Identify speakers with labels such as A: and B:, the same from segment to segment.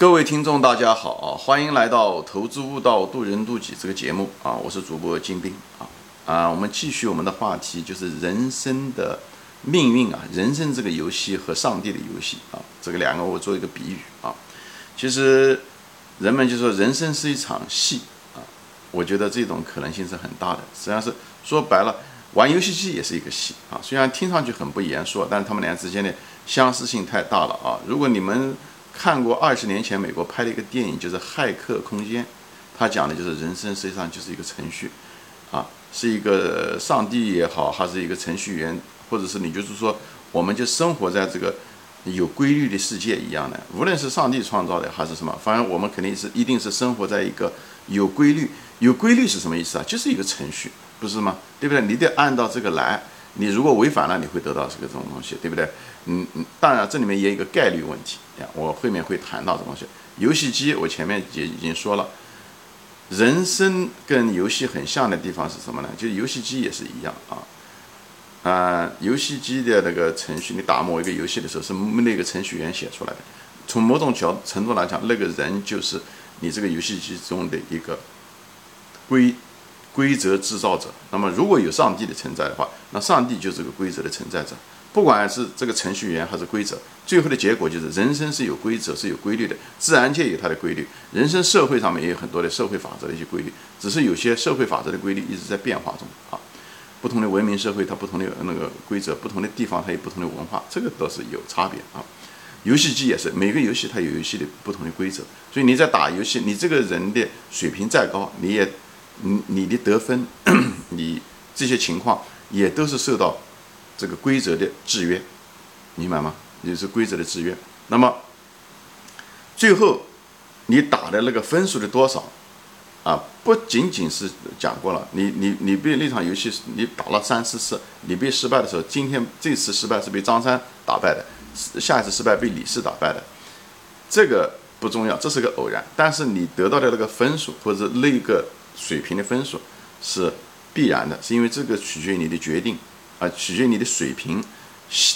A: 各位听众，大家好啊！欢迎来到《投资悟道，渡人渡己》这个节目啊！我是主播金兵啊啊！我们继续我们的话题，就是人生的命运啊，人生这个游戏和上帝的游戏啊，这个两个我做一个比喻啊。其实人们就说人生是一场戏啊，我觉得这种可能性是很大的。实际上是说白了，玩游戏机也是一个戏啊。虽然听上去很不严肃，但是他们俩之间的相似性太大了啊！如果你们看过二十年前美国拍的一个电影，就是《骇客空间》，他讲的就是人生实际上就是一个程序，啊，是一个上帝也好，还是一个程序员，或者是你就是说，我们就生活在这个有规律的世界一样的。无论是上帝创造的还是什么，反正我们肯定是一定是生活在一个有规律。有规律是什么意思啊？就是一个程序，不是吗？对不对？你得按照这个来。你如果违反了，你会得到这个这种东西，对不对？嗯嗯，当然这里面也有一个概率问题呀，我后面会谈到这东西。游戏机我前面也已经说了，人生跟游戏很像的地方是什么呢？就是游戏机也是一样啊，啊，游戏机的那个程序，你打某一个游戏的时候是那个程序员写出来的，从某种角程度来讲，那个人就是你这个游戏机中的一个规。规则制造者，那么如果有上帝的存在的话，那上帝就是个规则的存在者。不管是这个程序员还是规则，最后的结果就是人生是有规则、是有规律的。自然界有它的规律，人生社会上面也有很多的社会法则的一些规律，只是有些社会法则的规律一直在变化中啊。不同的文明社会，它不同的那个规则，不同的地方它有不同的文化，这个都是有差别啊。游戏机也是，每个游戏它有游戏的不同的规则，所以你在打游戏，你这个人的水平再高，你也。你你的得分，你这些情况也都是受到这个规则的制约，明白吗？也是规则的制约。那么最后你打的那个分数的多少啊？不仅仅是讲过了，你你你被那场游戏你打了三四次，你被失败的时候，今天这次失败是被张三打败的，下一次失败被李四打败的，这个不重要，这是个偶然。但是你得到的那个分数或者那个。水平的分数是必然的，是因为这个取决于你的决定，啊，取决于你的水平，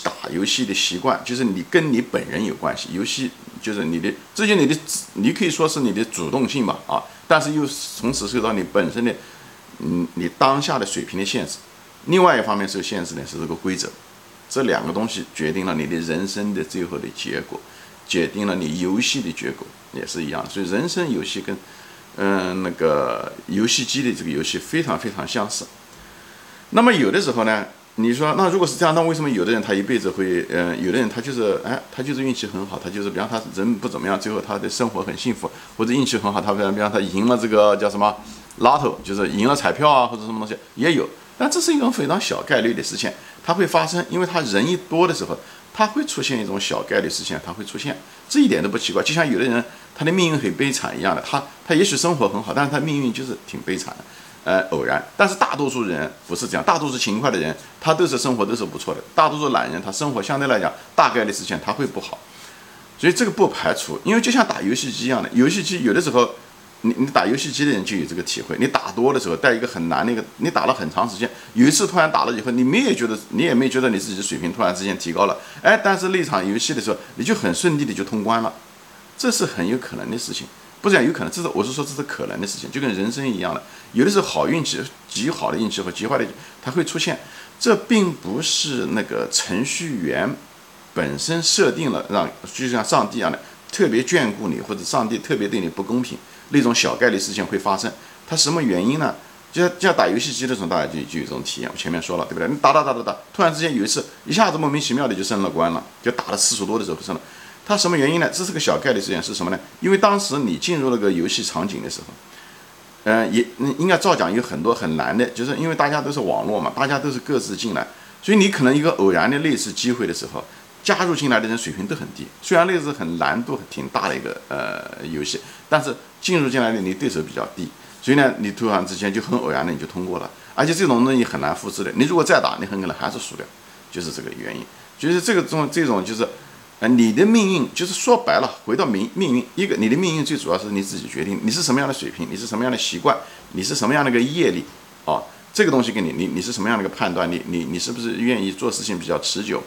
A: 打游戏的习惯，就是你跟你本人有关系。游戏就是你的，这就你的，你可以说是你的主动性吧，啊，但是又同时受到你本身的，嗯，你当下的水平的限制。另外一方面受限制呢是这个规则，这两个东西决定了你的人生的最后的结果，决定了你游戏的结果也是一样。所以人生游戏跟。嗯，那个游戏机的这个游戏非常非常相似。那么有的时候呢，你说那如果是这样，那为什么有的人他一辈子会，嗯，有的人他就是哎，他就是运气很好，他就是比方他人不怎么样，最后他的生活很幸福，或者运气很好，他比方比方他赢了这个叫什么拉头，就是赢了彩票啊，或者什么东西也有。但这是一种非常小概率的事情，它会发生，因为他人一多的时候。他会出现一种小概率事件，他会出现，这一点都不奇怪。就像有的人他的命运很悲惨一样的，他他也许生活很好，但是他命运就是挺悲惨的，呃，偶然。但是大多数人不是这样，大多数勤快的人他都是生活都是不错的。大多数懒人他生活相对来讲大概率事件他会不好，所以这个不排除，因为就像打游戏机一样的，游戏机有的时候。你你打游戏机的人就有这个体会，你打多的时候带一个很难的一个，你打了很长时间，有一次突然打了以后，你没有觉得，你也没觉得你自己的水平突然之间提高了，哎，但是那场游戏的时候，你就很顺利的就通关了，这是很有可能的事情，不是讲有可能，这是我是说这是可能的事情，就跟人生一样的，有的时候好运气、极好的运气和极坏的，它会出现，这并不是那个程序员本身设定了让，就像上帝一样的特别眷顾你，或者上帝特别对你不公平。那种小概率事件会发生，它什么原因呢？就像就像打游戏机的时候，大家就就有这种体验。我前面说了，对不对？你打打打打打，突然之间有一次，一下子莫名其妙的就升了关了，就打了次数多的时候升了。它什么原因呢？这是个小概率事件，是什么呢？因为当时你进入那个游戏场景的时候，嗯，也应该照讲有很多很难的，就是因为大家都是网络嘛，大家都是各自进来，所以你可能一个偶然的类似机会的时候。加入进来的人水平都很低，虽然类似很难度挺大的一个呃游戏，但是进入进来的你对手比较低，所以呢，你突然之间就很偶然的你就通过了，而且这种东西很难复制的，你如果再打，你很可能还是输掉，就是这个原因。就是这个种这种就是，你的命运就是说白了，回到命命运，一个你的命运最主要是你自己决定，你是什么样的水平，你是什么样的习惯，你是什么样的一个业力，啊，这个东西给你，你你是什么样的一个判断力，你你是不是愿意做事情比较持久？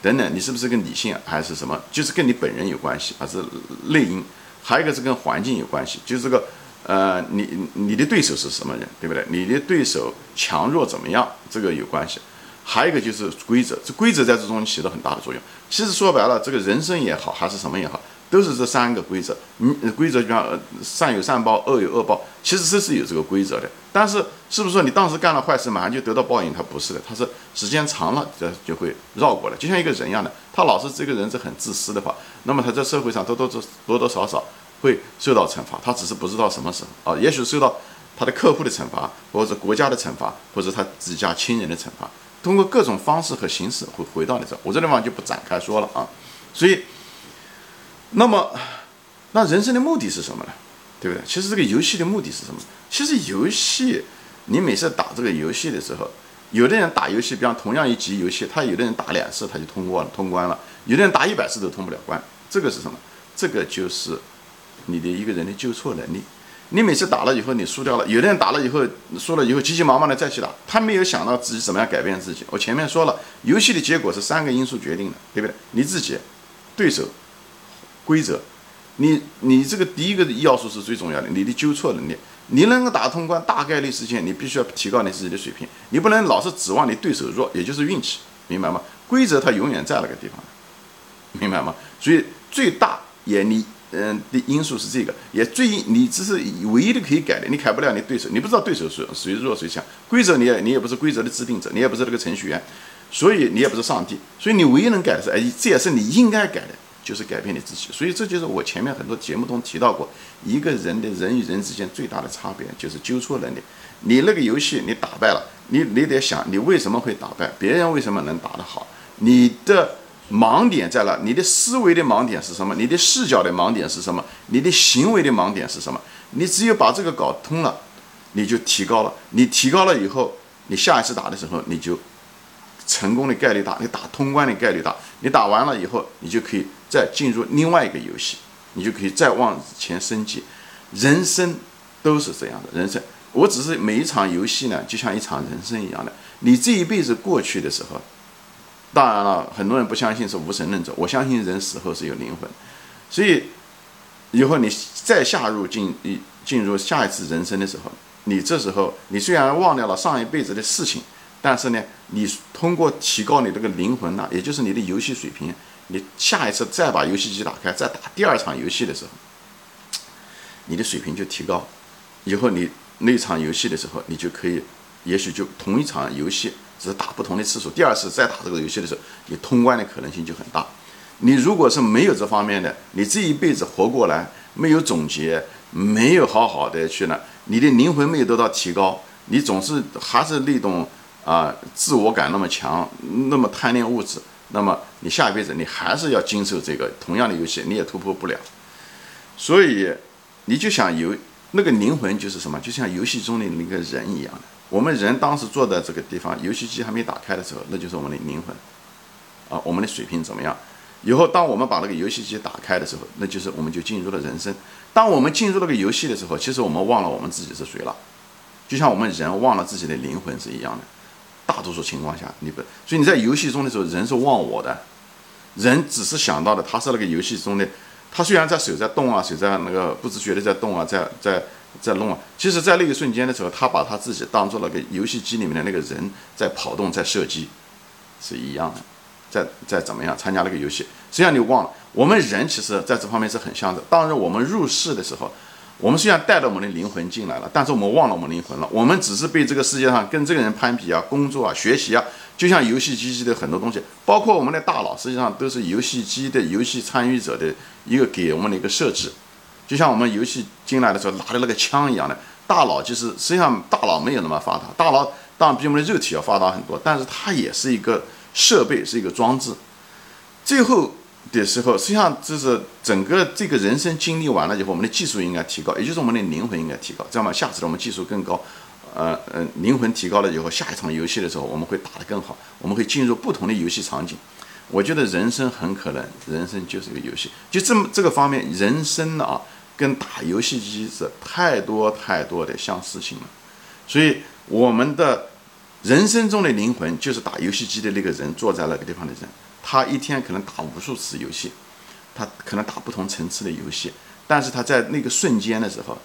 A: 等等，你是不是跟理性还是什么？就是跟你本人有关系，还是内因？还有一个是跟环境有关系，就是这个，呃，你你的对手是什么人，对不对？你的对手强弱怎么样，这个有关系。还有一个就是规则，这规则在这中起到很大的作用。其实说白了，这个人生也好，还是什么也好。都是这三个规则，嗯，规则就像善有善报，恶有恶报，其实这是有这个规则的。但是，是不是说你当时干了坏事，马上就得到报应？它不是的，它是时间长了，这就会绕过来。就像一个人一样的，他老是这个人是很自私的话，那么他在社会上多多多多多少少会受到惩罚，他只是不知道什么时候啊，也许受到他的客户的惩罚，或者国家的惩罚，或者他自己家亲人的惩罚，通过各种方式和形式会回到你这。我这地方就不展开说了啊，所以。那么，那人生的目的是什么呢？对不对？其实这个游戏的目的是什么？其实游戏，你每次打这个游戏的时候，有的人打游戏，比方同样一局游戏，他有的人打两次他就通过了，通关了；有的人打一百次都通不了关。这个是什么？这个就是你的一个人的纠错能力。你每次打了以后，你输掉了；有的人打了以后输了以后，急急忙忙的再去打，他没有想到自己怎么样改变自己。我前面说了，游戏的结果是三个因素决定的，对不对？你自己，对手。规则，你你这个第一个要素是最重要的，你的纠错能力，你能够打通关，大概率事件你必须要提高你自己的水平，你不能老是指望你对手弱，也就是运气，明白吗？规则它永远在那个地方，明白吗？所以最大也你嗯的因素是这个，也最你只是唯一的可以改的，你改不了你对手，你不知道对手谁谁弱谁强，规则你也你也不是规则的制定者，你也不是那个程序员，所以你也不是上帝，所以你唯一能改的是，哎，这也是你应该改的。就是改变你自己，所以这就是我前面很多节目中提到过，一个人的人与人之间最大的差别就是纠错能力。你那个游戏你打败了，你你得想你为什么会打败，别人为什么能打得好，你的盲点在哪？你的思维的盲点是什么？你的视角的盲点是什么？你的行为的盲点是什么？你只有把这个搞通了，你就提高了。你提高了以后，你下一次打的时候你就。成功的概率大，你打通关的概率大，你打完了以后，你就可以再进入另外一个游戏，你就可以再往前升级。人生都是这样的，人生，我只是每一场游戏呢，就像一场人生一样的。你这一辈子过去的时候，当然了，很多人不相信是无神论者，我相信人死后是有灵魂，所以以后你再下入进一进入下一次人生的时候，你这时候你虽然忘掉了上一辈子的事情。但是呢，你通过提高你这个灵魂呢，也就是你的游戏水平，你下一次再把游戏机打开，再打第二场游戏的时候，你的水平就提高。以后你那场游戏的时候，你就可以，也许就同一场游戏，只是打不同的次数。第二次再打这个游戏的时候，你通关的可能性就很大。你如果是没有这方面的，你这一辈子活过来没有总结，没有好好的去呢，你的灵魂没有得到提高，你总是还是那种。啊，自我感那么强，那么贪恋物质，那么你下一辈子你还是要经受这个同样的游戏，你也突破不了。所以你就想游那个灵魂就是什么？就像游戏中的那个人一样的。我们人当时坐在这个地方，游戏机还没打开的时候，那就是我们的灵魂。啊，我们的水平怎么样？以后当我们把那个游戏机打开的时候，那就是我们就进入了人生。当我们进入那个游戏的时候，其实我们忘了我们自己是谁了，就像我们人忘了自己的灵魂是一样的。大多数情况下，你不，所以你在游戏中的时候，人是忘我的，人只是想到的，他是那个游戏中的，他虽然在手在动啊，手在那个不自觉的在动啊，在在在弄啊，其实，在那一瞬间的时候，他把他自己当做了个游戏机里面的那个人在跑动，在射击，是一样的，在在怎么样参加那个游戏，实际上你忘了，我们人其实在这方面是很像的。当然，我们入世的时候。我们虽然带着我们的灵魂进来了，但是我们忘了我们灵魂了。我们只是被这个世界上跟这个人攀比啊、工作啊、学习啊，就像游戏机的很多东西，包括我们的大脑，实际上都是游戏机的游戏参与者的一个给我们的一个设置。就像我们游戏进来的时候拿的那个枪一样的，大脑就是实际上大脑没有那么发达，大脑当然比我们的肉体要发达很多，但是它也是一个设备，是一个装置。最后。的时候，实际上就是整个这个人生经历完了以后，我们的技术应该提高，也就是我们的灵魂应该提高，这样嘛，下次我们技术更高，呃呃，灵魂提高了以后，下一场游戏的时候我们会打得更好，我们会进入不同的游戏场景。我觉得人生很可能，人生就是一个游戏，就这么这个方面，人生啊，跟打游戏机是太多太多的相似性了。所以我们的人生中的灵魂就是打游戏机的那个人，坐在那个地方的人。他一天可能打无数次游戏，他可能打不同层次的游戏，但是他在那个瞬间的时候，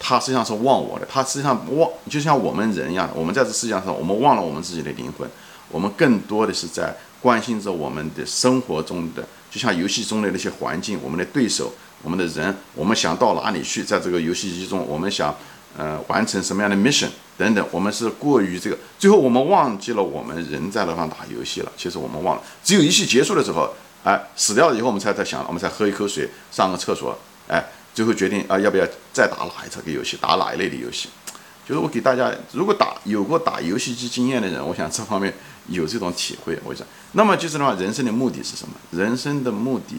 A: 他实际上是忘我的，他实际上忘，就像我们人一样，我们在这世界上，我们忘了我们自己的灵魂，我们更多的是在关心着我们的生活中的，就像游戏中的那些环境，我们的对手，我们的人，我们想到哪里去，在这个游戏机中，我们想。呃，完成什么样的 mission 等等，我们是过于这个，最后我们忘记了我们人在那方打游戏了。其实我们忘了，只有游戏结束的时候，哎，死掉了以后，我们才在想，我们才喝一口水，上个厕所，哎，最后决定啊，要不要再打哪一这个游戏，打哪一类的游戏？就是我给大家，如果打有过打游戏机经验的人，我想这方面有这种体会。我想，那么就是的话，人生的目的是什么？人生的目的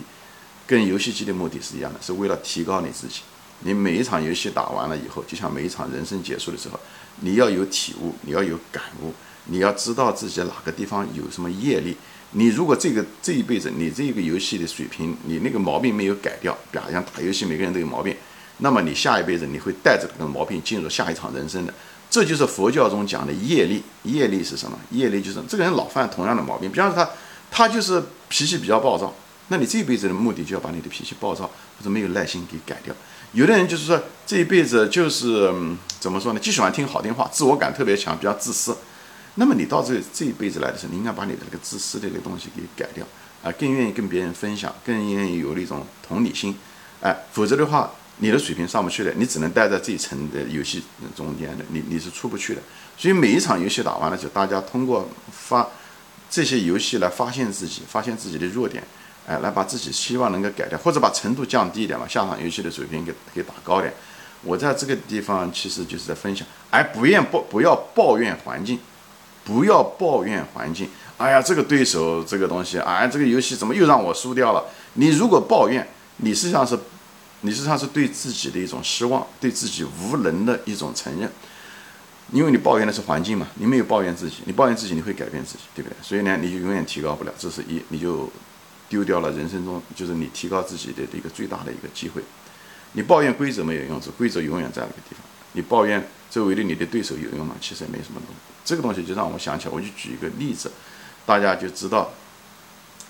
A: 跟游戏机的目的是一样的，是为了提高你自己。你每一场游戏打完了以后，就像每一场人生结束的时候，你要有体悟，你要有感悟，你要知道自己哪个地方有什么业力。你如果这个这一辈子你这个游戏的水平，你那个毛病没有改掉，比方像打游戏，每个人都有毛病，那么你下一辈子你会带着这个毛病进入下一场人生的。这就是佛教中讲的业力。业力是什么？业力就是这个人老犯同样的毛病，比方说他他就是脾气比较暴躁，那你这一辈子的目的就要把你的脾气暴躁或者没有耐心给改掉。有的人就是说这一辈子就是怎么说呢？就喜欢听好听话，自我感特别强，比较自私。那么你到这这一辈子来的时候，你应该把你的那个自私的那个东西给改掉啊，更愿意跟别人分享，更愿意有那种同理心。哎，否则的话，你的水平上不去的，你只能待在这一层的游戏中间的，你你是出不去的。所以每一场游戏打完了就，大家通过发这些游戏来发现自己，发现自己的弱点。哎，来把自己希望能够改掉，或者把程度降低一点嘛，下场游戏的水平给给打高点。我在这个地方其实就是在分享，哎，不愿抱不要抱怨环境，不要抱怨环境。哎呀，这个对手这个东西，哎，这个游戏怎么又让我输掉了？你如果抱怨，你实际上是，你实际上是对自己的一种失望，对自己无能的一种承认。因为你抱怨的是环境嘛，你没有抱怨自己，你抱怨自己你会改变自己，对不对？所以呢，你就永远提高不了，这是一，你就。丢掉了人生中就是你提高自己的一个最大的一个机会。你抱怨规则没有用，这规则永远在那个地方。你抱怨周围的你的对手有用吗？其实也没什么用。这个东西就让我想起来，我就举一个例子，大家就知道。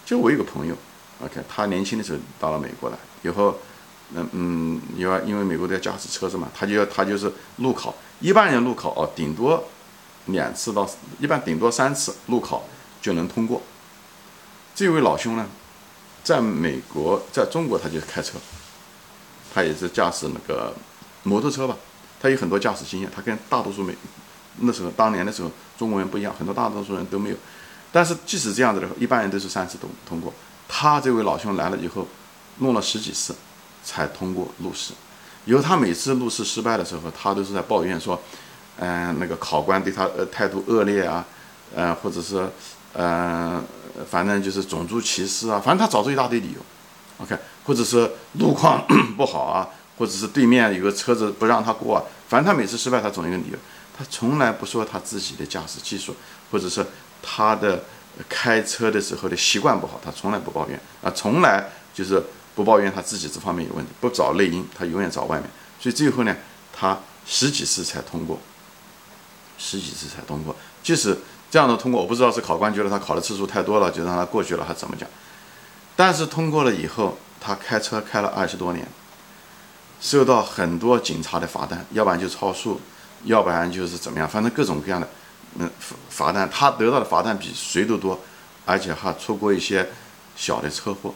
A: 就我有个朋友，OK，他年轻的时候到了美国来，以后，嗯嗯，因为因为美国都要驾驶车子嘛，他就要他就是路考，一般人路考哦，顶多两次到，一般顶多三次路考就能通过。这位老兄呢？在美国，在中国，他就开车，他也是驾驶那个摩托车吧，他有很多驾驶经验，他跟大多数美那时候当年的时候中国人不一样，很多大多数人都没有。但是即使这样子的话，一般人都是三次通通过。他这位老兄来了以后，弄了十几次才通过路试。以后他每次路试失败的时候，他都是在抱怨说，嗯，那个考官对他呃态度恶劣啊，嗯，或者是嗯。反正就是种族歧视啊，反正他找出一大堆理由，OK，或者是路况 不好啊，或者是对面有个车子不让他过啊，反正他每次失败，他总一个理由，他从来不说他自己的驾驶技术，或者是他的开车的时候的习惯不好，他从来不抱怨啊，从来就是不抱怨他自己这方面有问题，不找内因，他永远找外面，所以最后呢，他十几次才通过，十几次才通过，即使。这样的通过，我不知道是考官觉得他考的次数太多了，就让他过去了，还是怎么讲？但是通过了以后，他开车开了二十多年，收到很多警察的罚单，要不然就超速，要不然就是怎么样，反正各种各样的嗯罚单，他得到的罚单比谁都多，而且还出过一些小的车祸。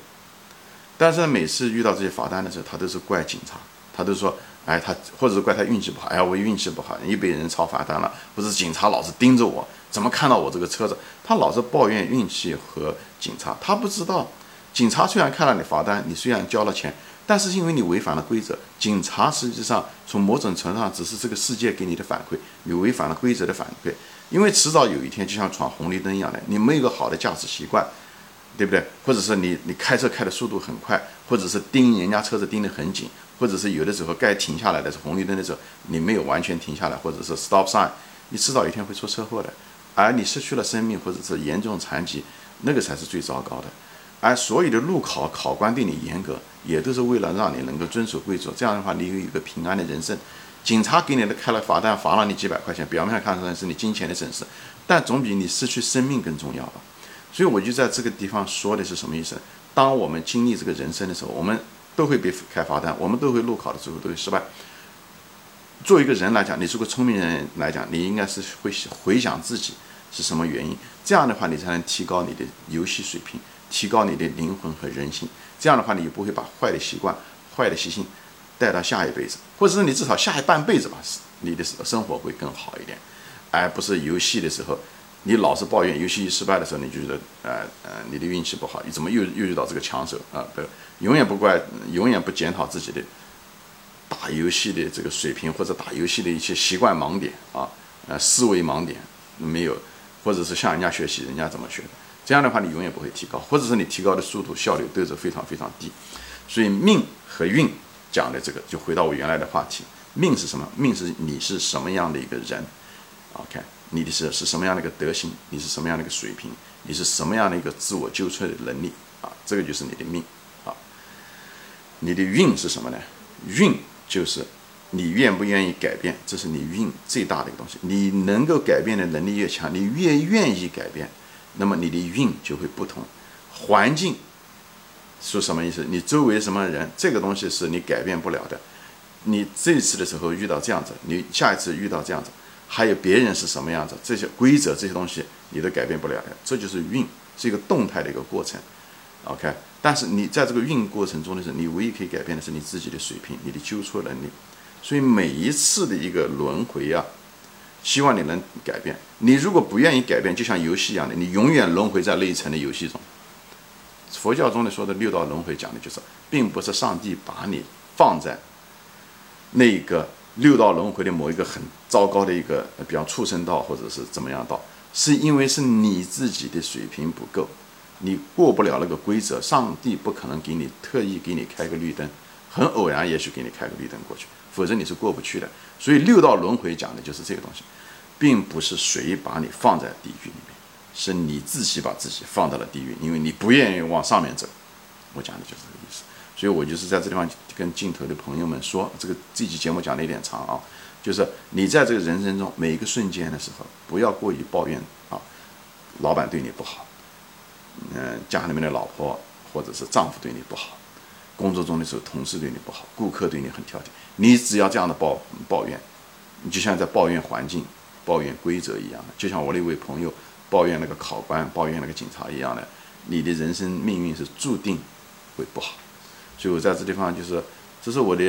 A: 但是每次遇到这些罚单的时候，他都是怪警察，他都说，哎，他或者是怪他运气不好，哎，我运气不好，又被人抄罚单了，或者警察老是盯着我。怎么看到我这个车子？他老是抱怨运气和警察，他不知道，警察虽然看了你罚单，你虽然交了钱，但是因为你违反了规则，警察实际上从某种程度上只是这个世界给你的反馈，你违反了规则的反馈。因为迟早有一天，就像闯红绿灯一样的，你没有一个好的驾驶习惯，对不对？或者是你你开车开的速度很快，或者是盯人家车子盯得很紧，或者是有的时候该停下来的是红绿灯的时候，你没有完全停下来，或者是 stop sign，你迟早有一天会出车祸的。而你失去了生命，或者是严重残疾，那个才是最糟糕的。而所有的路考考官对你严格，也都是为了让你能够遵守规则。这样的话，你有一个平安的人生。警察给你的开了罚单，罚了你几百块钱，表面上看出来是你金钱的损失，但总比你失去生命更重要吧。所以我就在这个地方说的是什么意思？当我们经历这个人生的时候，我们都会被开罚单，我们都会路考的时候都会失败。作为一个人来讲，你是个聪明人来讲，你应该是会回想自己是什么原因，这样的话你才能提高你的游戏水平，提高你的灵魂和人性。这样的话，你就不会把坏的习惯、坏的习性带到下一辈子，或者是你至少下一半辈子吧，你的生活会更好一点，而不是游戏的时候。你老是抱怨游戏一失败的时候，你就觉得，呃呃，你的运气不好，你怎么又又遇到这个强手啊？不，永远不怪，永远不检讨自己的打游戏的这个水平，或者打游戏的一些习惯盲点啊，呃，思维盲点没有，或者是向人家学习，人家怎么学的？这样的话，你永远不会提高，或者是你提高的速度效率都是非常非常低。所以命和运讲的这个，就回到我原来的话题，命是什么？命是你是什么样的一个人？OK。你的是是什么样的一个德行？你是什么样的一个水平？你是什么样的一个自我纠错的能力啊？这个就是你的命啊。你的运是什么呢？运就是你愿不愿意改变，这是你运最大的一个东西。你能够改变的能力越强，你越愿意改变，那么你的运就会不同。环境是什么意思？你周围什么人？这个东西是你改变不了的。你这次的时候遇到这样子，你下一次遇到这样子。还有别人是什么样子，这些规则这些东西你都改变不了的，这就是运，是一个动态的一个过程，OK。但是你在这个运过程中的时候，你唯一可以改变的是你自己的水平，你的纠错能力。所以每一次的一个轮回啊，希望你能改变。你如果不愿意改变，就像游戏一样的，你永远轮回在那一层的游戏中。佛教中的说的六道轮回讲的就是，并不是上帝把你放在那个。六道轮回的某一个很糟糕的一个，比方畜生道或者是怎么样道，是因为是你自己的水平不够，你过不了那个规则，上帝不可能给你特意给你开个绿灯，很偶然也许给你开个绿灯过去，否则你是过不去的。所以六道轮回讲的就是这个东西，并不是谁把你放在地狱里面，是你自己把自己放到了地狱，因为你不愿意往上面走。我讲的就是这个。所以我就是在这地方跟镜头的朋友们说，这个这期节目讲的有点长啊，就是你在这个人生中每一个瞬间的时候，不要过于抱怨啊，老板对你不好，嗯，家里面的老婆或者是丈夫对你不好，工作中的时候同事对你不好，顾客对你很挑剔，你只要这样的抱抱怨，你就像在抱怨环境、抱怨规则一样的，就像我那位朋友抱怨那个考官、抱怨那个警察一样的，你的人生命运是注定会不好。就在这地方就是，这是我的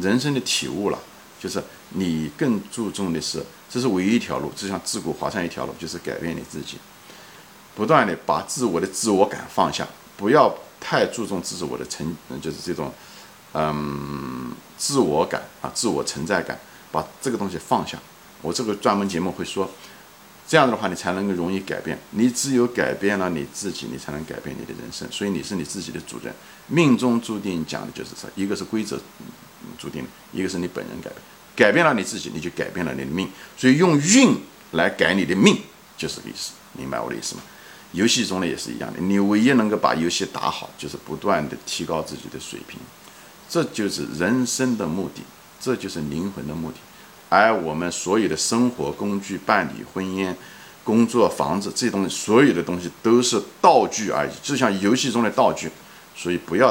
A: 人生的体悟了。就是你更注重的是，这是唯一一条路，就像自古华山一条路，就是改变你自己，不断的把自我的自我感放下，不要太注重自我的成，就是这种，嗯，自我感啊，自我存在感，把这个东西放下。我这个专门节目会说。这样的话，你才能够容易改变。你只有改变了你自己，你才能改变你的人生。所以你是你自己的主人，命中注定讲的就是这：一个是规则注定的，一个是你本人改变。改变了你自己，你就改变了你的命。所以用运来改你的命，就是这个意思。明白我的意思吗？游戏中呢也是一样的。你唯一能够把游戏打好，就是不断的提高自己的水平。这就是人生的目的，这就是灵魂的目的。而我们所有的生活工具、办理、婚姻、工作、房子这些东西，所有的东西都是道具而已，就像游戏中的道具，所以不要。